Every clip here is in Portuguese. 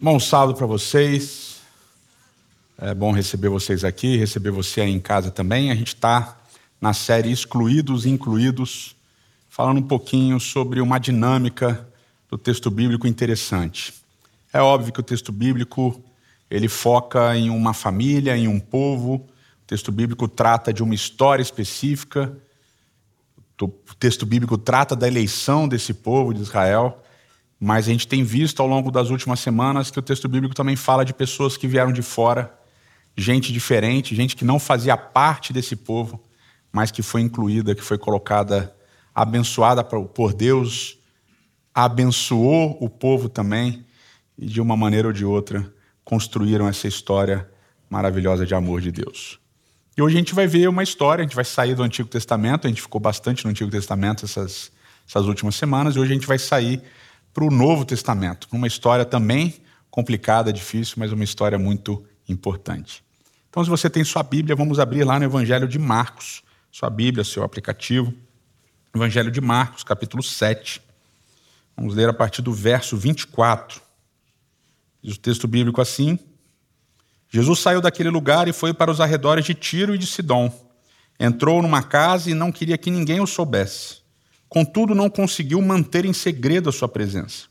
Bom sábado para vocês. É bom receber vocês aqui, receber você aí em casa também. A gente está na série Excluídos e Incluídos, falando um pouquinho sobre uma dinâmica do texto bíblico interessante. É óbvio que o texto bíblico ele foca em uma família, em um povo. O texto bíblico trata de uma história específica. O texto bíblico trata da eleição desse povo de Israel. Mas a gente tem visto ao longo das últimas semanas que o texto bíblico também fala de pessoas que vieram de fora, gente diferente, gente que não fazia parte desse povo, mas que foi incluída, que foi colocada, abençoada por Deus, abençoou o povo também, e de uma maneira ou de outra construíram essa história maravilhosa de amor de Deus. E hoje a gente vai ver uma história, a gente vai sair do Antigo Testamento, a gente ficou bastante no Antigo Testamento essas, essas últimas semanas, e hoje a gente vai sair para o Novo Testamento, uma história também complicada, difícil, mas uma história muito importante. Então, se você tem sua Bíblia, vamos abrir lá no Evangelho de Marcos, sua Bíblia, seu aplicativo. Evangelho de Marcos, capítulo 7. Vamos ler a partir do verso 24. Diz o texto bíblico assim: Jesus saiu daquele lugar e foi para os arredores de Tiro e de Sidom. Entrou numa casa e não queria que ninguém o soubesse. Contudo, não conseguiu manter em segredo a sua presença.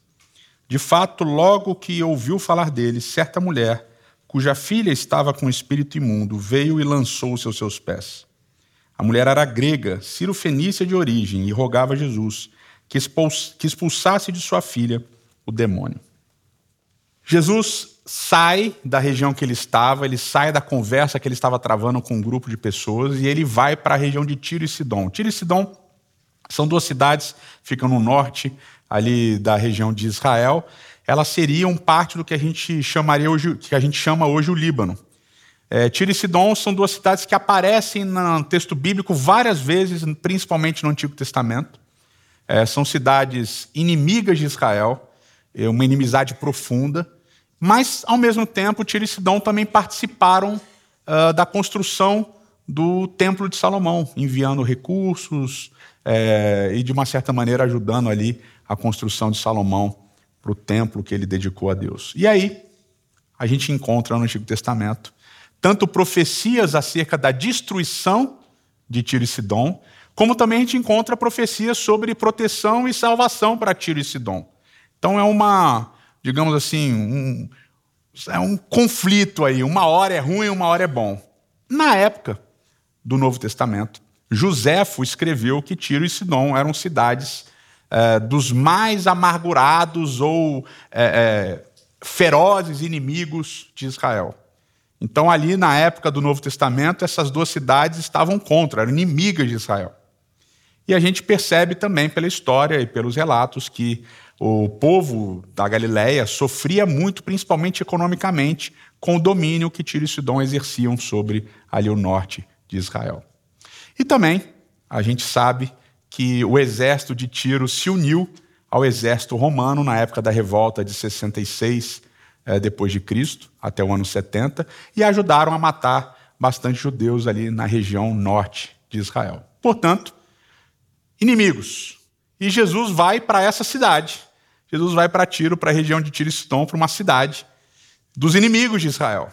De fato, logo que ouviu falar dele, certa mulher, cuja filha estava com espírito imundo, veio e lançou-se aos seus pés. A mulher era grega, Ciro-fenícia de origem, e rogava a Jesus que expulsasse de sua filha o demônio. Jesus sai da região que ele estava, ele sai da conversa que ele estava travando com um grupo de pessoas e ele vai para a região de Tiro e Sidom. Tiro e Sidom são duas cidades, ficam no norte ali da região de Israel. Elas seriam parte do que a gente chamaria hoje, que a gente chama hoje o Líbano. É, Tiro e Sidom são duas cidades que aparecem no texto bíblico várias vezes, principalmente no Antigo Testamento. É, são cidades inimigas de Israel, é uma inimizade profunda, mas, ao mesmo tempo, Tiro e Sidom também participaram uh, da construção do Templo de Salomão, enviando recursos, é, e, de uma certa maneira, ajudando ali a construção de Salomão para o templo que ele dedicou a Deus. E aí, a gente encontra no Antigo Testamento tanto profecias acerca da destruição de Tiro e Sidom, como também a gente encontra profecias sobre proteção e salvação para Tiro e Sidom. Então é uma, digamos assim, um, é um conflito aí. Uma hora é ruim, uma hora é bom. Na época do Novo Testamento, Joséfo escreveu que Tiro e Sidom eram cidades é, dos mais amargurados ou é, é, ferozes inimigos de Israel. Então, ali na época do Novo Testamento, essas duas cidades estavam contra, eram inimigas de Israel. E a gente percebe também pela história e pelos relatos que o povo da Galiléia sofria muito, principalmente economicamente, com o domínio que Tiro e Sidom exerciam sobre ali o norte de Israel. E também a gente sabe que o exército de Tiro se uniu ao exército romano na época da revolta de 66 é, depois de Cristo, até o ano 70, e ajudaram a matar bastante judeus ali na região norte de Israel. Portanto, inimigos. E Jesus vai para essa cidade. Jesus vai para Tiro, para a região de Tiro e Sidom, para uma cidade dos inimigos de Israel.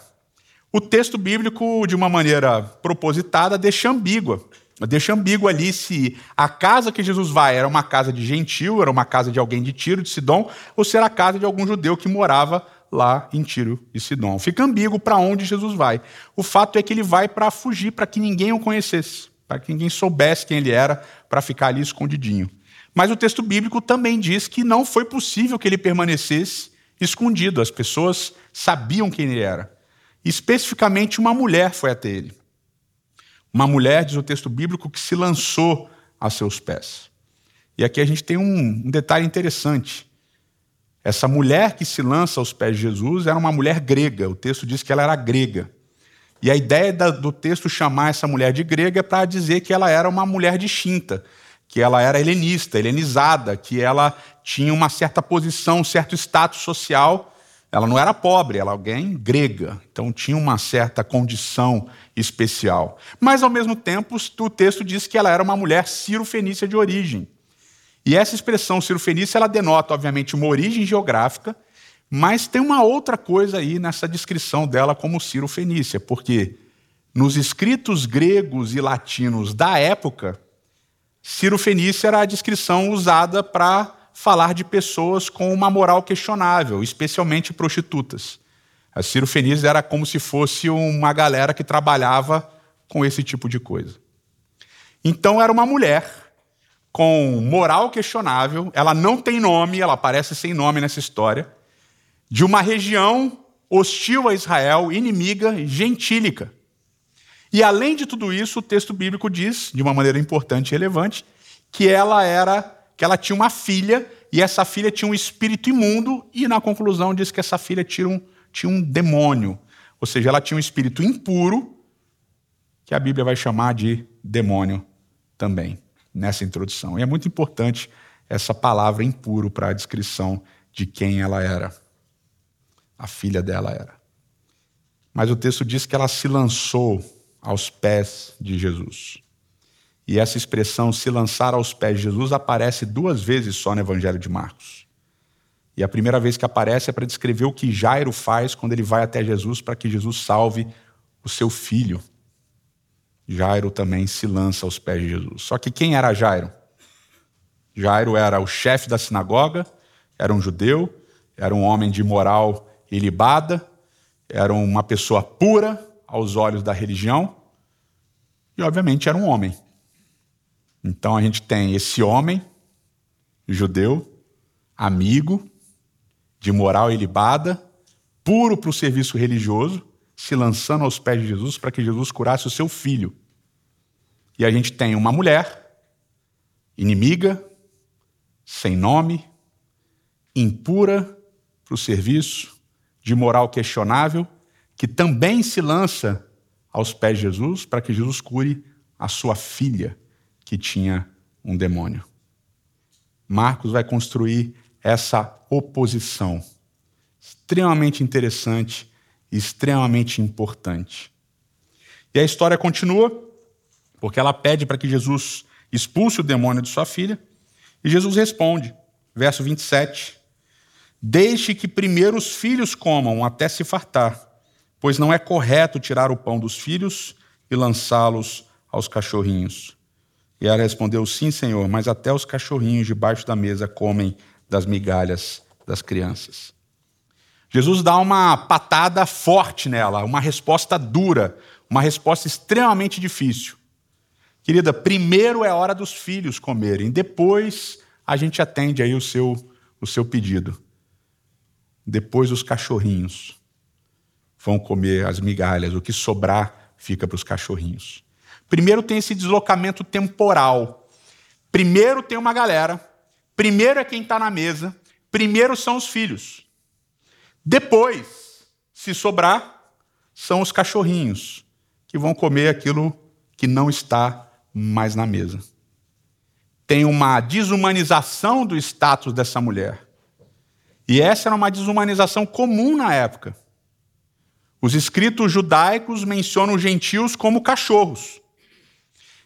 O texto bíblico, de uma maneira propositada, deixa ambígua. Deixa ambíguo ali se a casa que Jesus vai era uma casa de gentil, era uma casa de alguém de Tiro, de Sidom, ou se era a casa de algum judeu que morava lá em Tiro e Sidom. Fica ambíguo para onde Jesus vai. O fato é que ele vai para fugir, para que ninguém o conhecesse, para que ninguém soubesse quem ele era, para ficar ali escondidinho. Mas o texto bíblico também diz que não foi possível que ele permanecesse escondido. As pessoas sabiam quem ele era. Especificamente, uma mulher foi até ele. Uma mulher, diz o texto bíblico, que se lançou a seus pés. E aqui a gente tem um, um detalhe interessante. Essa mulher que se lança aos pés de Jesus era uma mulher grega. O texto diz que ela era grega. E a ideia do texto chamar essa mulher de grega é para dizer que ela era uma mulher distinta, que ela era helenista, helenizada, que ela tinha uma certa posição, um certo status social ela não era pobre, ela era alguém grega, então tinha uma certa condição especial. Mas, ao mesmo tempo, o texto diz que ela era uma mulher ciro-fenícia de origem. E essa expressão ciro-fenícia, ela denota, obviamente, uma origem geográfica, Mas tem uma outra coisa aí nessa descrição dela como Ciro Fenícia, porque nos escritos gregos e latinos da época, Ciro Fenícia era a descrição usada para falar de pessoas com uma moral questionável, especialmente prostitutas. A Ciro Fenícia era como se fosse uma galera que trabalhava com esse tipo de coisa. Então era uma mulher com moral questionável, ela não tem nome, ela aparece sem nome nessa história, de uma região hostil a Israel, inimiga, gentílica. E além de tudo isso, o texto bíblico diz, de uma maneira importante e relevante, que ela era, que ela tinha uma filha e essa filha tinha um espírito imundo e na conclusão diz que essa filha tinha um, tinha um demônio, ou seja, ela tinha um espírito impuro que a Bíblia vai chamar de demônio também nessa introdução. E é muito importante essa palavra impuro para a descrição de quem ela era. A filha dela era. Mas o texto diz que ela se lançou aos pés de Jesus. E essa expressão, se lançar aos pés de Jesus, aparece duas vezes só no Evangelho de Marcos. E a primeira vez que aparece é para descrever o que Jairo faz quando ele vai até Jesus para que Jesus salve o seu filho. Jairo também se lança aos pés de Jesus. Só que quem era Jairo? Jairo era o chefe da sinagoga, era um judeu, era um homem de moral ilibada, era uma pessoa pura aos olhos da religião e, obviamente, era um homem. Então a gente tem esse homem, judeu, amigo, de moral ilibada, puro para o serviço religioso, se lançando aos pés de Jesus para que Jesus curasse o seu filho. E a gente tem uma mulher, inimiga, sem nome, impura para o serviço, de moral questionável, que também se lança aos pés de Jesus para que Jesus cure a sua filha, que tinha um demônio. Marcos vai construir essa oposição extremamente interessante extremamente importante. E a história continua, porque ela pede para que Jesus expulse o demônio de sua filha, e Jesus responde, verso 27, Deixe que primeiro os filhos comam até se fartar, pois não é correto tirar o pão dos filhos e lançá-los aos cachorrinhos. E ela respondeu: Sim, senhor, mas até os cachorrinhos debaixo da mesa comem das migalhas das crianças. Jesus dá uma patada forte nela, uma resposta dura, uma resposta extremamente difícil. Querida, primeiro é hora dos filhos comerem, depois a gente atende aí o seu, o seu pedido. Depois os cachorrinhos vão comer as migalhas, o que sobrar fica para os cachorrinhos. Primeiro tem esse deslocamento temporal. Primeiro tem uma galera, primeiro é quem está na mesa, primeiro são os filhos. Depois, se sobrar, são os cachorrinhos que vão comer aquilo que não está mais na mesa. Tem uma desumanização do status dessa mulher. E essa era uma desumanização comum na época. Os escritos judaicos mencionam os gentios como cachorros.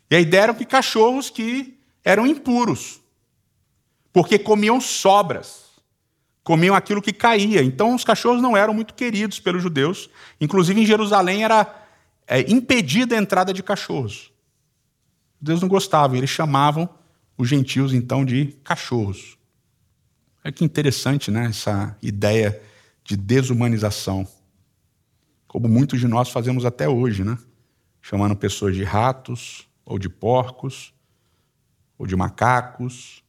E a ideia era que cachorros que eram impuros, porque comiam sobras comiam aquilo que caía. Então, os cachorros não eram muito queridos pelos judeus. Inclusive, em Jerusalém era é, impedida a entrada de cachorros. Os judeus não gostavam, eles chamavam os gentios, então, de cachorros. É que interessante, né? Essa ideia de desumanização. Como muitos de nós fazemos até hoje, né? Chamando pessoas de ratos, ou de porcos, ou de macacos,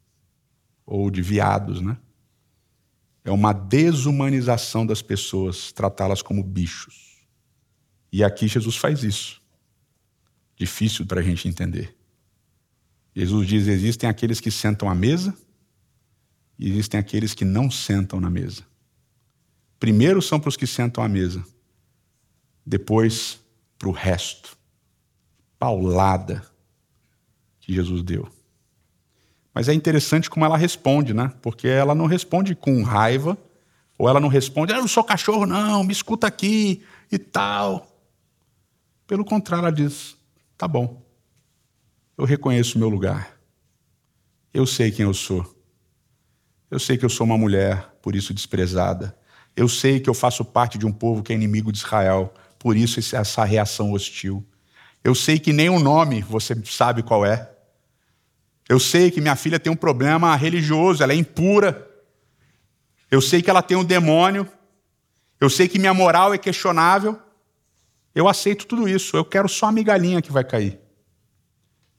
ou de viados, né? É uma desumanização das pessoas, tratá-las como bichos. E aqui Jesus faz isso. Difícil para a gente entender. Jesus diz: existem aqueles que sentam à mesa e existem aqueles que não sentam na mesa. Primeiro são para os que sentam à mesa, depois para o resto. Paulada que Jesus deu. Mas é interessante como ela responde, né? Porque ela não responde com raiva, ou ela não responde, ah, eu não sou cachorro, não, me escuta aqui e tal. Pelo contrário, ela diz: tá bom, eu reconheço o meu lugar, eu sei quem eu sou, eu sei que eu sou uma mulher, por isso desprezada, Eu sei que eu faço parte de um povo que é inimigo de Israel, por isso essa reação hostil. Eu sei que nem o nome você sabe qual é. Eu sei que minha filha tem um problema religioso, ela é impura. Eu sei que ela tem um demônio. Eu sei que minha moral é questionável. Eu aceito tudo isso. Eu quero só a migalhinha que vai cair.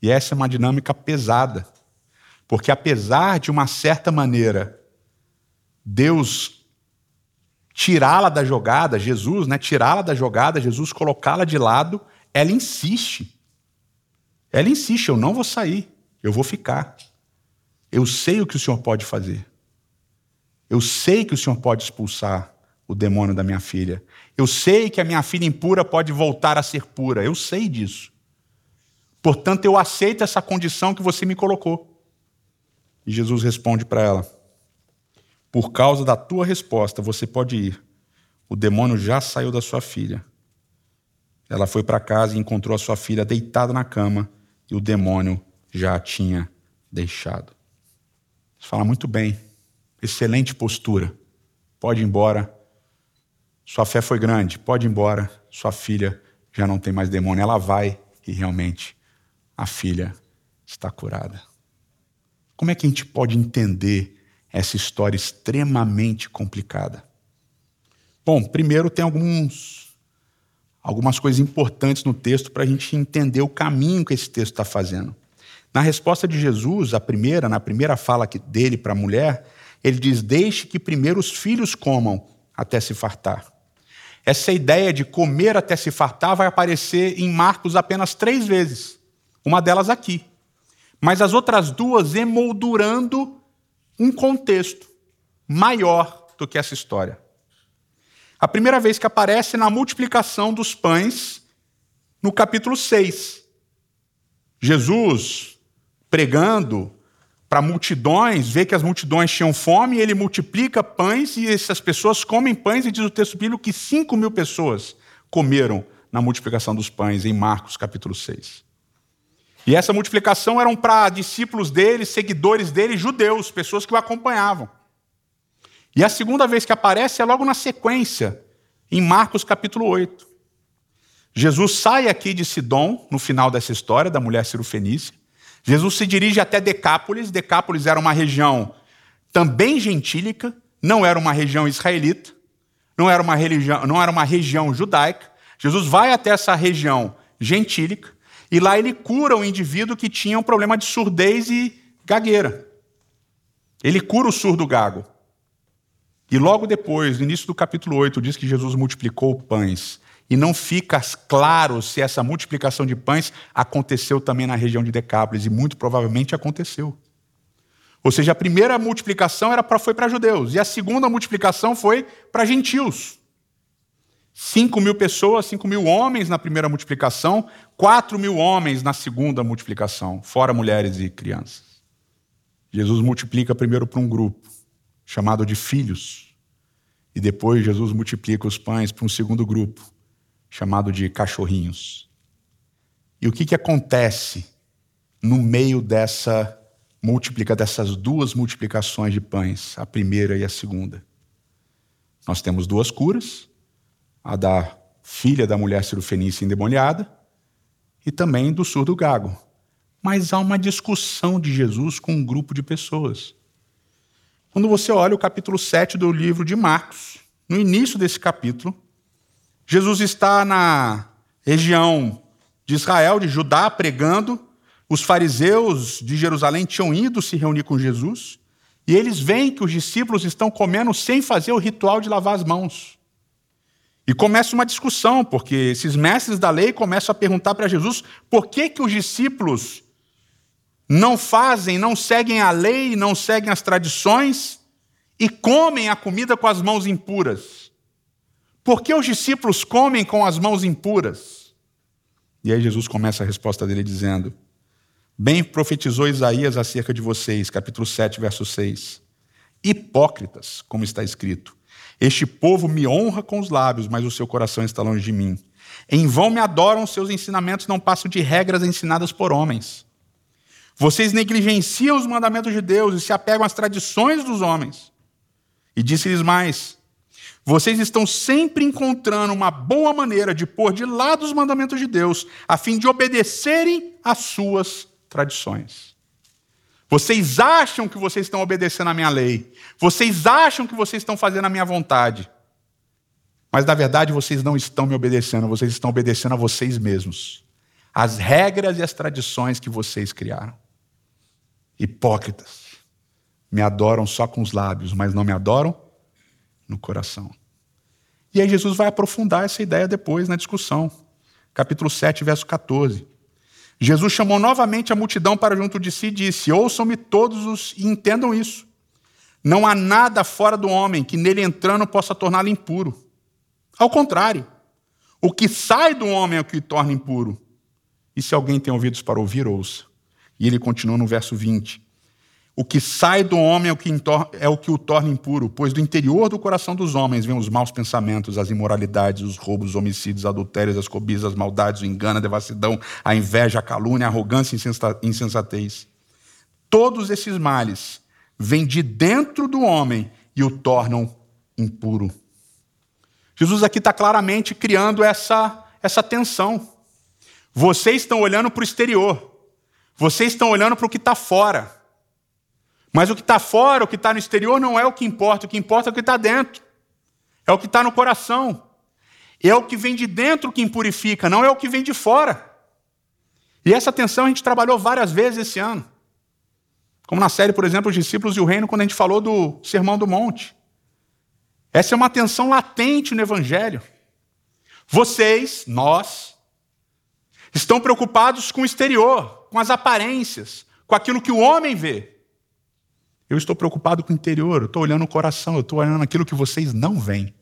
E essa é uma dinâmica pesada. Porque apesar de uma certa maneira Deus tirá-la da jogada, Jesus, né, tirá-la da jogada, Jesus colocá-la de lado, ela insiste. Ela insiste, eu não vou sair, eu vou ficar. Eu sei o que o Senhor pode fazer. Eu sei que o Senhor pode expulsar o demônio da minha filha. Eu sei que a minha filha impura pode voltar a ser pura. Eu sei disso. Portanto, eu aceito essa condição que você me colocou. E Jesus responde para ela: Por causa da tua resposta, você pode ir. O demônio já saiu da sua filha. Ela foi para casa e encontrou a sua filha deitada na cama e o demônio já tinha deixado. Fala muito bem. Excelente postura. Pode ir embora. Sua fé foi grande. Pode ir embora. Sua filha já não tem mais demônio. Ela vai e realmente a filha está curada. Como é que a gente pode entender essa história extremamente complicada? Bom, primeiro tem alguns algumas coisas importantes no texto para a gente entender o caminho que esse texto está fazendo. Na resposta de Jesus, a primeira, na primeira fala dele para a mulher, ele diz: Deixe que primeiro os filhos comam até se fartar. Essa ideia de comer até se fartar vai aparecer em Marcos apenas três vezes, uma delas aqui. Mas as outras duas emoldurando um contexto maior do que essa história. A primeira vez que aparece na multiplicação dos pães, no capítulo 6. Jesus pregando para multidões, vê que as multidões tinham fome, e ele multiplica pães e essas pessoas comem pães, e diz o texto bíblico que 5 mil pessoas comeram na multiplicação dos pães, em Marcos capítulo 6. E essa multiplicação eram para discípulos dele, seguidores dele, judeus, pessoas que o acompanhavam. E a segunda vez que aparece é logo na sequência, em Marcos capítulo 8. Jesus sai aqui de Sidom, no final dessa história, da mulher cirofenícia. Jesus se dirige até Decápolis. Decápolis era uma região também gentílica, não era uma região israelita, não era uma, religião, não era uma região judaica. Jesus vai até essa região gentílica e lá ele cura o indivíduo que tinha um problema de surdez e gagueira. Ele cura o surdo gago. E logo depois, no início do capítulo 8, diz que Jesus multiplicou pães. E não fica claro se essa multiplicação de pães aconteceu também na região de Decápolis, e muito provavelmente aconteceu. Ou seja, a primeira multiplicação era pra, foi para judeus, e a segunda multiplicação foi para gentios. Cinco mil pessoas, cinco mil homens na primeira multiplicação, quatro mil homens na segunda multiplicação, fora mulheres e crianças. Jesus multiplica primeiro para um grupo, chamado de filhos. E depois Jesus multiplica os pães para um segundo grupo, chamado de cachorrinhos. E o que, que acontece no meio dessa múltipla dessas duas multiplicações de pães, a primeira e a segunda? Nós temos duas curas, a da filha da mulher cirofenícia endemoniada e também do surdo gago. Mas há uma discussão de Jesus com um grupo de pessoas. Quando você olha o capítulo 7 do livro de Marcos, no início desse capítulo, Jesus está na região de Israel, de Judá, pregando. Os fariseus de Jerusalém tinham ido se reunir com Jesus, e eles veem que os discípulos estão comendo sem fazer o ritual de lavar as mãos. E começa uma discussão, porque esses mestres da lei começam a perguntar para Jesus por que, que os discípulos não fazem, não seguem a lei, não seguem as tradições e comem a comida com as mãos impuras. Por que os discípulos comem com as mãos impuras? E aí Jesus começa a resposta dele dizendo: Bem profetizou Isaías acerca de vocês, capítulo 7, verso 6. Hipócritas, como está escrito: Este povo me honra com os lábios, mas o seu coração está longe de mim. Em vão me adoram, seus ensinamentos não passam de regras ensinadas por homens. Vocês negligenciam os mandamentos de Deus e se apegam às tradições dos homens. E disse-lhes mais: vocês estão sempre encontrando uma boa maneira de pôr de lado os mandamentos de Deus, a fim de obedecerem às suas tradições. Vocês acham que vocês estão obedecendo à minha lei. Vocês acham que vocês estão fazendo a minha vontade. Mas na verdade vocês não estão me obedecendo, vocês estão obedecendo a vocês mesmos. As regras e as tradições que vocês criaram. Hipócritas. Me adoram só com os lábios, mas não me adoram no coração. E aí Jesus vai aprofundar essa ideia depois na discussão. Capítulo 7, verso 14. Jesus chamou novamente a multidão para junto de si e disse: Ouçam-me todos os e entendam isso. Não há nada fora do homem que nele entrando possa torná-lo impuro. Ao contrário, o que sai do homem é o que o torna impuro. E se alguém tem ouvidos para ouvir, ouça. E ele continua no verso 20. O que sai do homem é o que, é o que o torna impuro, pois do interior do coração dos homens vêm os maus pensamentos, as imoralidades, os roubos, os homicídios, adultérios, as cobiças, as maldades, o engano, a devassidão, a inveja, a calúnia, a arrogância e insensatez. Todos esses males vêm de dentro do homem e o tornam impuro. Jesus aqui está claramente criando essa, essa tensão. Vocês estão olhando para o exterior, vocês estão olhando para o que está fora. Mas o que está fora, o que está no exterior, não é o que importa. O que importa é o que está dentro. É o que está no coração. É o que vem de dentro que impurifica, não é o que vem de fora. E essa tensão a gente trabalhou várias vezes esse ano. Como na série, por exemplo, Os Discípulos e o Reino, quando a gente falou do Sermão do Monte. Essa é uma tensão latente no Evangelho. Vocês, nós, estão preocupados com o exterior, com as aparências, com aquilo que o homem vê. Eu estou preocupado com o interior, eu estou olhando o coração, eu estou olhando aquilo que vocês não veem.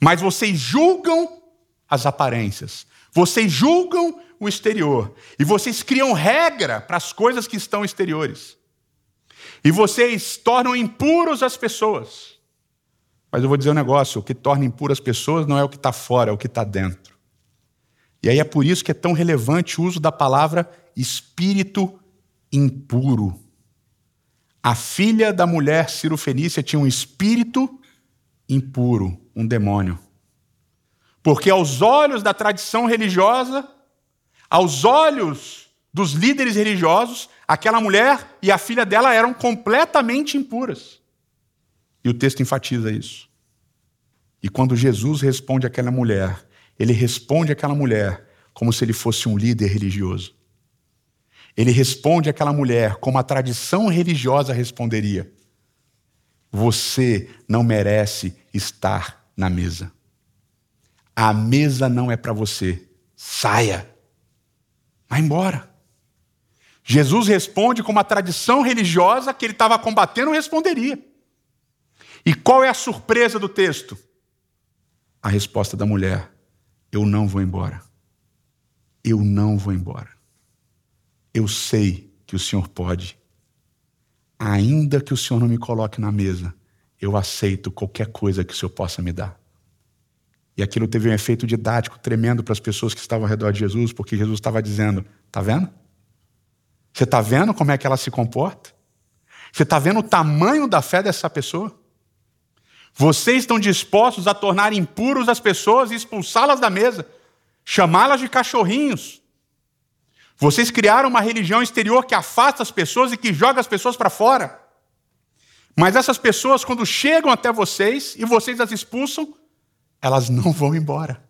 Mas vocês julgam as aparências, vocês julgam o exterior, e vocês criam regra para as coisas que estão exteriores. E vocês tornam impuros as pessoas. Mas eu vou dizer um negócio: o que torna impuras as pessoas não é o que está fora, é o que está dentro. E aí é por isso que é tão relevante o uso da palavra espírito impuro. A filha da mulher Ciro Fenícia tinha um espírito impuro, um demônio. Porque aos olhos da tradição religiosa, aos olhos dos líderes religiosos, aquela mulher e a filha dela eram completamente impuras. E o texto enfatiza isso. E quando Jesus responde àquela mulher, ele responde àquela mulher como se ele fosse um líder religioso. Ele responde àquela mulher como a tradição religiosa responderia: Você não merece estar na mesa. A mesa não é para você. Saia. Vai embora. Jesus responde como a tradição religiosa que ele estava combatendo responderia. E qual é a surpresa do texto? A resposta da mulher: Eu não vou embora. Eu não vou embora. Eu sei que o Senhor pode. Ainda que o Senhor não me coloque na mesa, eu aceito qualquer coisa que o Senhor possa me dar. E aquilo teve um efeito didático tremendo para as pessoas que estavam ao redor de Jesus, porque Jesus estava dizendo: Está vendo? Você está vendo como é que ela se comporta? Você está vendo o tamanho da fé dessa pessoa? Vocês estão dispostos a tornar impuros as pessoas e expulsá-las da mesa, chamá-las de cachorrinhos, vocês criaram uma religião exterior que afasta as pessoas e que joga as pessoas para fora. Mas essas pessoas, quando chegam até vocês e vocês as expulsam, elas não vão embora.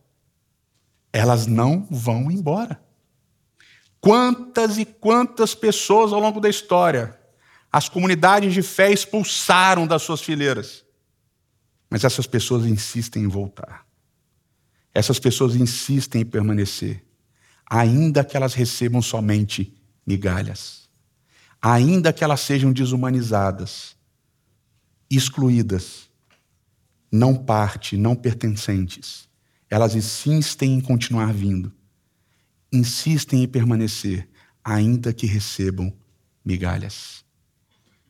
Elas não vão embora. Quantas e quantas pessoas ao longo da história as comunidades de fé expulsaram das suas fileiras. Mas essas pessoas insistem em voltar. Essas pessoas insistem em permanecer ainda que elas recebam somente migalhas, ainda que elas sejam desumanizadas, excluídas, não parte, não pertencentes, elas insistem em continuar vindo, insistem em permanecer, ainda que recebam migalhas.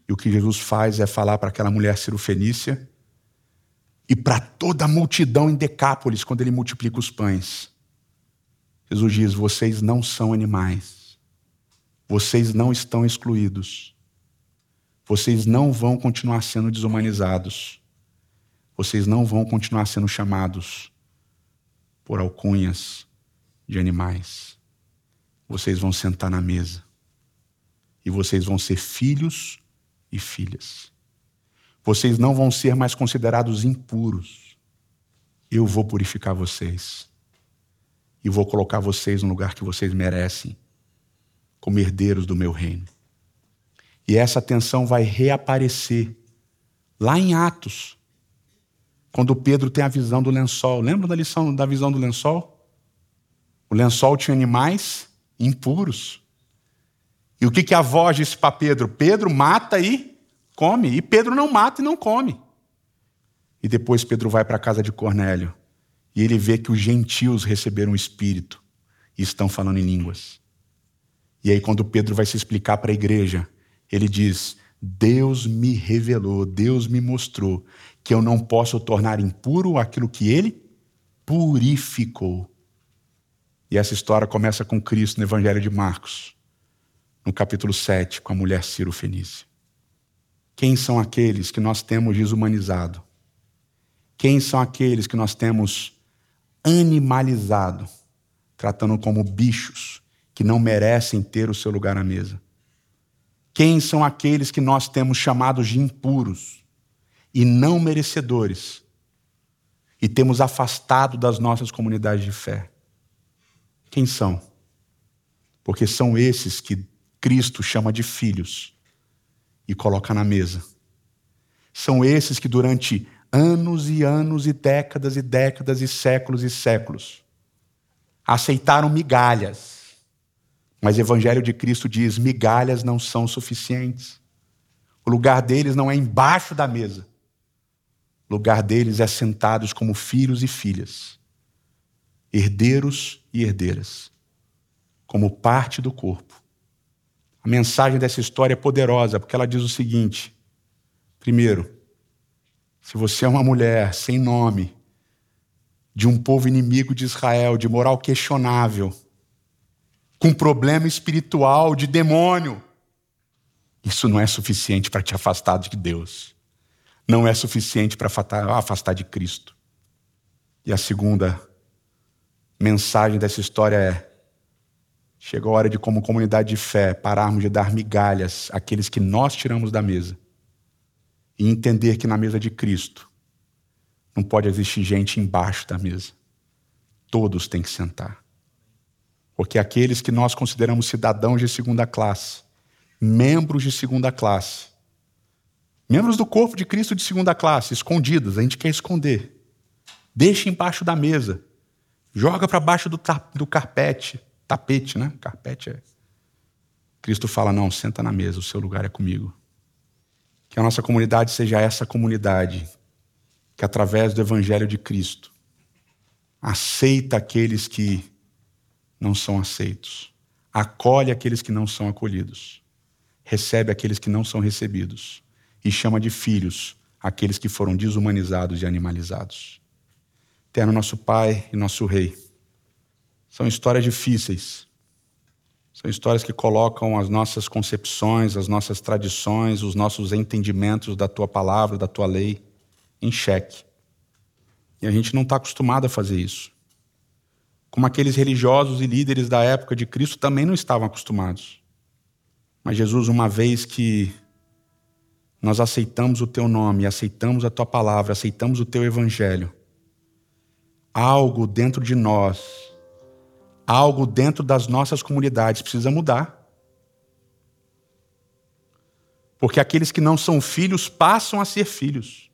E o que Jesus faz é falar para aquela mulher cirofenícia e para toda a multidão em Decápolis, quando ele multiplica os pães. Jesus diz: vocês não são animais, vocês não estão excluídos, vocês não vão continuar sendo desumanizados, vocês não vão continuar sendo chamados por alcunhas de animais. Vocês vão sentar na mesa. E vocês vão ser filhos e filhas. Vocês não vão ser mais considerados impuros. Eu vou purificar vocês. E vou colocar vocês no lugar que vocês merecem, como herdeiros do meu reino. E essa tensão vai reaparecer lá em Atos, quando Pedro tem a visão do lençol. Lembra da lição da visão do lençol? O lençol tinha animais impuros. E o que, que a voz disse para Pedro? Pedro mata e come. E Pedro não mata e não come. E depois Pedro vai para a casa de Cornélio. E ele vê que os gentios receberam o Espírito e estão falando em línguas. E aí, quando Pedro vai se explicar para a igreja, ele diz: Deus me revelou, Deus me mostrou que eu não posso tornar impuro aquilo que ele purificou. E essa história começa com Cristo no Evangelho de Marcos, no capítulo 7, com a mulher Ciro Fenícia. Quem são aqueles que nós temos desumanizado? Quem são aqueles que nós temos animalizado, tratando como bichos que não merecem ter o seu lugar à mesa? Quem são aqueles que nós temos chamados de impuros? e não merecedores, e temos afastado das nossas comunidades de fé. Quem são? Porque são esses que Cristo chama de filhos e coloca na mesa. São esses que durante anos e anos e décadas e décadas e séculos e séculos aceitaram migalhas. Mas o Evangelho de Cristo diz: migalhas não são suficientes. O lugar deles não é embaixo da mesa lugar deles é sentados como filhos e filhas, herdeiros e herdeiras, como parte do corpo. A mensagem dessa história é poderosa, porque ela diz o seguinte: primeiro, se você é uma mulher sem nome, de um povo inimigo de Israel, de moral questionável, com problema espiritual, de demônio, isso não é suficiente para te afastar de Deus não é suficiente para afastar de Cristo. E a segunda mensagem dessa história é: chegou a hora de, como comunidade de fé, pararmos de dar migalhas àqueles que nós tiramos da mesa e entender que na mesa de Cristo não pode existir gente embaixo da mesa. Todos têm que sentar. Porque aqueles que nós consideramos cidadãos de segunda classe, membros de segunda classe, Membros do corpo de Cristo de segunda classe, escondidas, a gente quer esconder. Deixa embaixo da mesa. Joga para baixo do, do carpete. Tapete, né? Carpete é. Cristo fala: não, senta na mesa, o seu lugar é comigo. Que a nossa comunidade seja essa comunidade que, através do Evangelho de Cristo, aceita aqueles que não são aceitos, acolhe aqueles que não são acolhidos, recebe aqueles que não são recebidos e chama de filhos aqueles que foram desumanizados e animalizados. Eterno nosso Pai e nosso Rei. São histórias difíceis. São histórias que colocam as nossas concepções, as nossas tradições, os nossos entendimentos da tua palavra, da tua lei em xeque. E a gente não está acostumado a fazer isso. Como aqueles religiosos e líderes da época de Cristo também não estavam acostumados. Mas Jesus, uma vez que nós aceitamos o teu nome, aceitamos a tua palavra, aceitamos o teu evangelho, algo dentro de nós, algo dentro das nossas comunidades precisa mudar. Porque aqueles que não são filhos passam a ser filhos.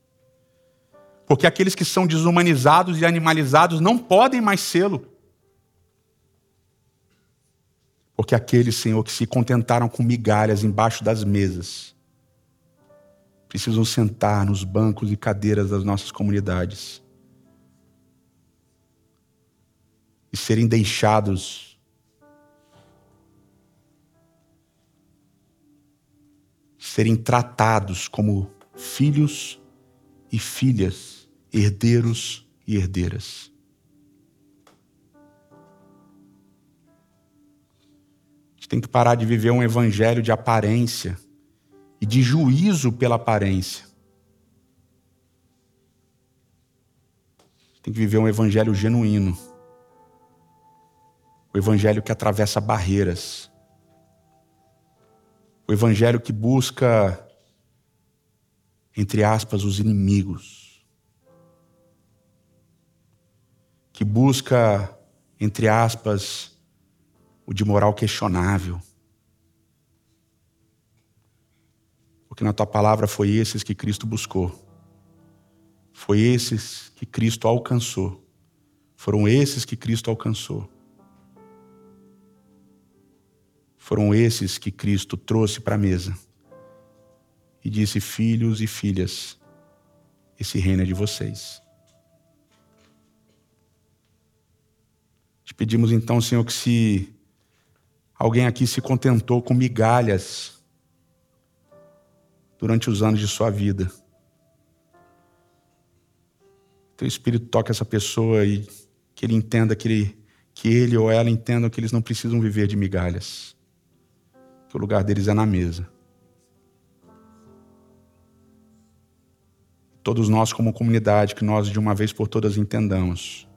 Porque aqueles que são desumanizados e animalizados não podem mais sê-lo. Porque aqueles, Senhor, que se contentaram com migalhas embaixo das mesas, precisam sentar nos bancos e cadeiras das nossas comunidades e serem deixados serem tratados como filhos e filhas, herdeiros e herdeiras. A gente tem que parar de viver um evangelho de aparência e de juízo pela aparência. tem que viver um evangelho genuíno. O evangelho que atravessa barreiras. O evangelho que busca, entre aspas, os inimigos. Que busca, entre aspas, o de moral questionável. Porque na tua palavra foi esses que Cristo buscou. Foi esses que Cristo alcançou. Foram esses que Cristo alcançou. Foram esses que Cristo trouxe para a mesa e disse: Filhos e filhas, esse reino é de vocês. Te pedimos então, Senhor, que se alguém aqui se contentou com migalhas durante os anos de sua vida, teu Espírito toque essa pessoa e que ele entenda que ele, que ele ou ela entendam que eles não precisam viver de migalhas. Que o lugar deles é na mesa. Todos nós, como comunidade, que nós de uma vez por todas entendamos.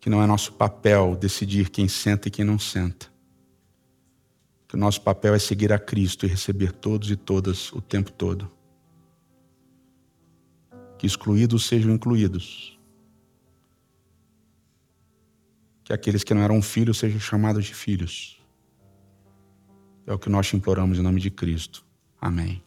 Que não é nosso papel decidir quem senta e quem não senta que o nosso papel é seguir a Cristo e receber todos e todas o tempo todo. Que excluídos sejam incluídos. Que aqueles que não eram filhos sejam chamados de filhos. É o que nós te imploramos em nome de Cristo. Amém.